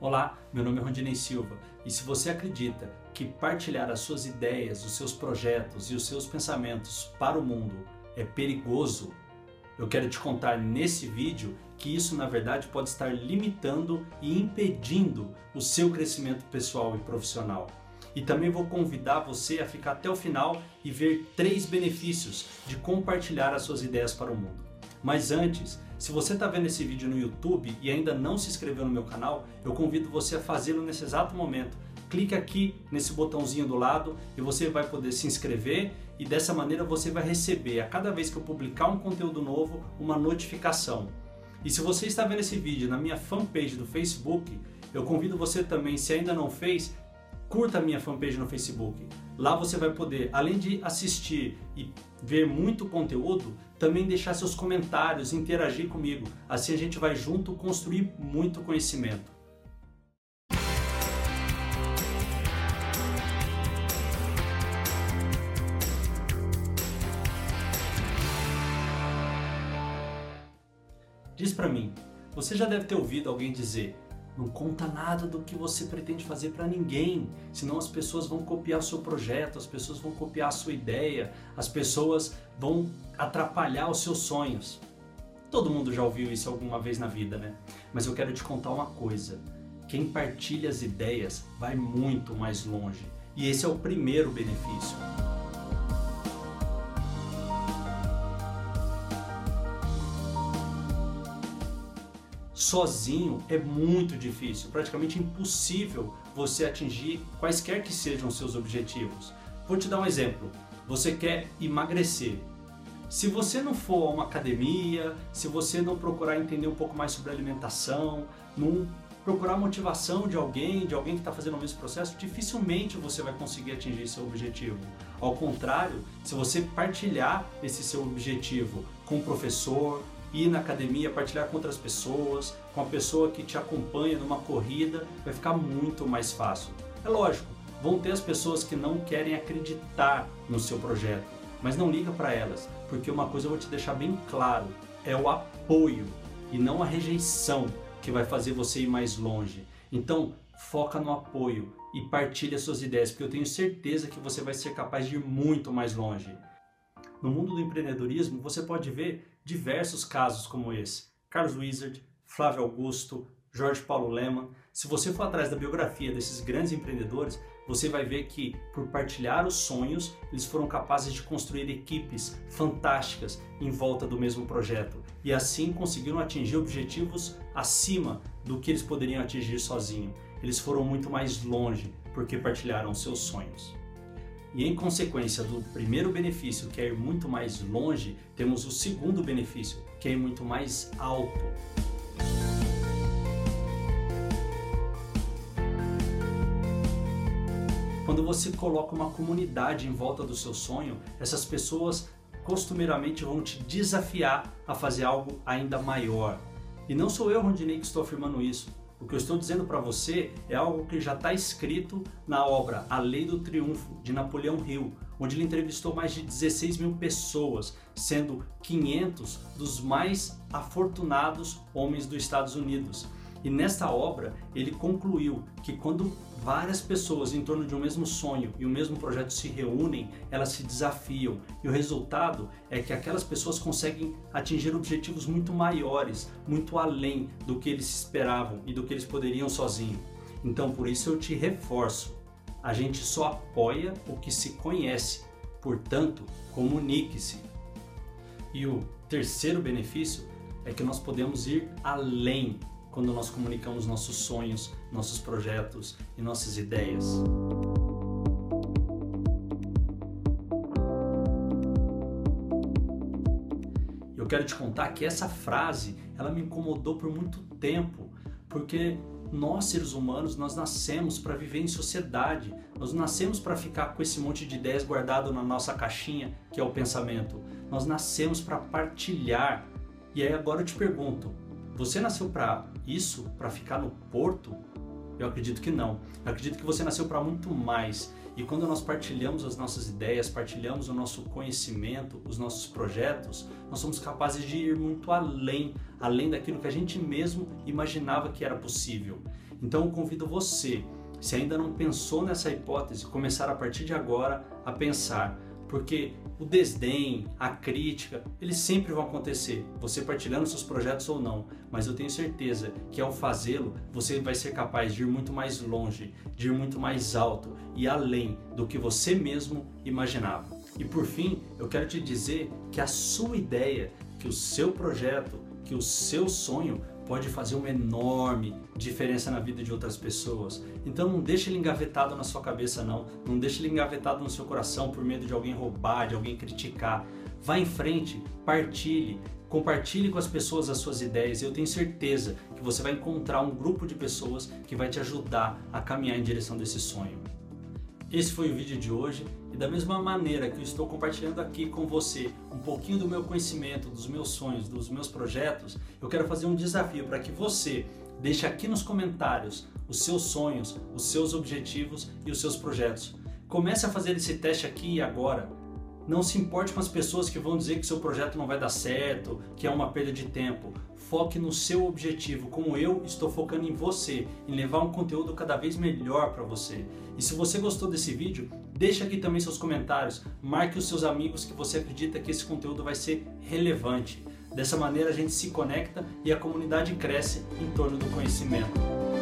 Olá, meu nome é Rondinei Silva e se você acredita que partilhar as suas ideias, os seus projetos e os seus pensamentos para o mundo é perigoso, eu quero te contar nesse vídeo que isso na verdade pode estar limitando e impedindo o seu crescimento pessoal e profissional. E também vou convidar você a ficar até o final e ver três benefícios de compartilhar as suas ideias para o mundo. Mas antes, se você está vendo esse vídeo no YouTube e ainda não se inscreveu no meu canal, eu convido você a fazê-lo nesse exato momento. Clique aqui nesse botãozinho do lado e você vai poder se inscrever e dessa maneira você vai receber a cada vez que eu publicar um conteúdo novo uma notificação. E se você está vendo esse vídeo na minha fanpage do Facebook, eu convido você também, se ainda não fez, curta a minha fanpage no Facebook. Lá você vai poder, além de assistir e ver muito conteúdo, também deixar seus comentários, interagir comigo. Assim a gente vai junto construir muito conhecimento. Diz para mim, você já deve ter ouvido alguém dizer: não conta nada do que você pretende fazer para ninguém, senão as pessoas vão copiar seu projeto, as pessoas vão copiar sua ideia, as pessoas vão atrapalhar os seus sonhos. Todo mundo já ouviu isso alguma vez na vida, né? Mas eu quero te contar uma coisa: quem partilha as ideias vai muito mais longe. E esse é o primeiro benefício. Sozinho é muito difícil, praticamente impossível você atingir quaisquer que sejam seus objetivos. Vou te dar um exemplo. Você quer emagrecer. Se você não for a uma academia, se você não procurar entender um pouco mais sobre alimentação, não procurar motivação de alguém, de alguém que está fazendo o mesmo processo, dificilmente você vai conseguir atingir seu objetivo. Ao contrário, se você partilhar esse seu objetivo com o professor, ir na academia, partilhar com outras pessoas, com a pessoa que te acompanha numa corrida, vai ficar muito mais fácil. É lógico, vão ter as pessoas que não querem acreditar no seu projeto, mas não liga para elas, porque uma coisa eu vou te deixar bem claro, é o apoio e não a rejeição que vai fazer você ir mais longe. Então, foca no apoio e partilha suas ideias, porque eu tenho certeza que você vai ser capaz de ir muito mais longe. No mundo do empreendedorismo, você pode ver diversos casos como esse. Carlos Wizard, Flávio Augusto, Jorge Paulo Leman. Se você for atrás da biografia desses grandes empreendedores, você vai ver que, por partilhar os sonhos, eles foram capazes de construir equipes fantásticas em volta do mesmo projeto e assim conseguiram atingir objetivos acima do que eles poderiam atingir sozinhos. Eles foram muito mais longe porque partilharam seus sonhos. E em consequência do primeiro benefício, que é ir muito mais longe, temos o segundo benefício, que é ir muito mais alto. Quando você coloca uma comunidade em volta do seu sonho, essas pessoas costumeiramente vão te desafiar a fazer algo ainda maior. E não sou eu, Rondinei, que estou afirmando isso. O que eu estou dizendo para você é algo que já está escrito na obra A Lei do Triunfo, de Napoleão Hill, onde ele entrevistou mais de 16 mil pessoas, sendo 500 dos mais afortunados homens dos Estados Unidos. E nesta obra ele concluiu que quando várias pessoas em torno de um mesmo sonho e um mesmo projeto se reúnem, elas se desafiam. E o resultado é que aquelas pessoas conseguem atingir objetivos muito maiores, muito além do que eles esperavam e do que eles poderiam sozinhos. Então por isso eu te reforço. A gente só apoia o que se conhece. Portanto, comunique-se. E o terceiro benefício é que nós podemos ir além quando nós comunicamos nossos sonhos, nossos projetos e nossas ideias. Eu quero te contar que essa frase, ela me incomodou por muito tempo, porque nós seres humanos, nós nascemos para viver em sociedade. Nós nascemos para ficar com esse monte de ideias guardado na nossa caixinha, que é o pensamento. Nós nascemos para partilhar. E aí agora eu te pergunto, você nasceu para isso, para ficar no porto? Eu acredito que não. Eu acredito que você nasceu para muito mais. E quando nós partilhamos as nossas ideias, partilhamos o nosso conhecimento, os nossos projetos, nós somos capazes de ir muito além, além daquilo que a gente mesmo imaginava que era possível. Então eu convido você, se ainda não pensou nessa hipótese, começar a partir de agora a pensar porque o desdém, a crítica, eles sempre vão acontecer, você partilhando seus projetos ou não, mas eu tenho certeza que ao fazê-lo, você vai ser capaz de ir muito mais longe, de ir muito mais alto e além do que você mesmo imaginava. E por fim, eu quero te dizer que a sua ideia, que o seu projeto, que o seu sonho pode fazer uma enorme diferença na vida de outras pessoas. Então não deixe ele engavetado na sua cabeça não, não deixe ele engavetado no seu coração por medo de alguém roubar, de alguém criticar. Vá em frente, partilhe, compartilhe com as pessoas as suas ideias. Eu tenho certeza que você vai encontrar um grupo de pessoas que vai te ajudar a caminhar em direção desse sonho. Esse foi o vídeo de hoje e da mesma maneira que eu estou compartilhando aqui com você um pouquinho do meu conhecimento, dos meus sonhos, dos meus projetos, eu quero fazer um desafio para que você deixe aqui nos comentários os seus sonhos, os seus objetivos e os seus projetos. Comece a fazer esse teste aqui e agora. Não se importe com as pessoas que vão dizer que seu projeto não vai dar certo, que é uma perda de tempo. Foque no seu objetivo, como eu estou focando em você, em levar um conteúdo cada vez melhor para você. E se você gostou desse vídeo, deixe aqui também seus comentários, marque os seus amigos que você acredita que esse conteúdo vai ser relevante. Dessa maneira a gente se conecta e a comunidade cresce em torno do conhecimento.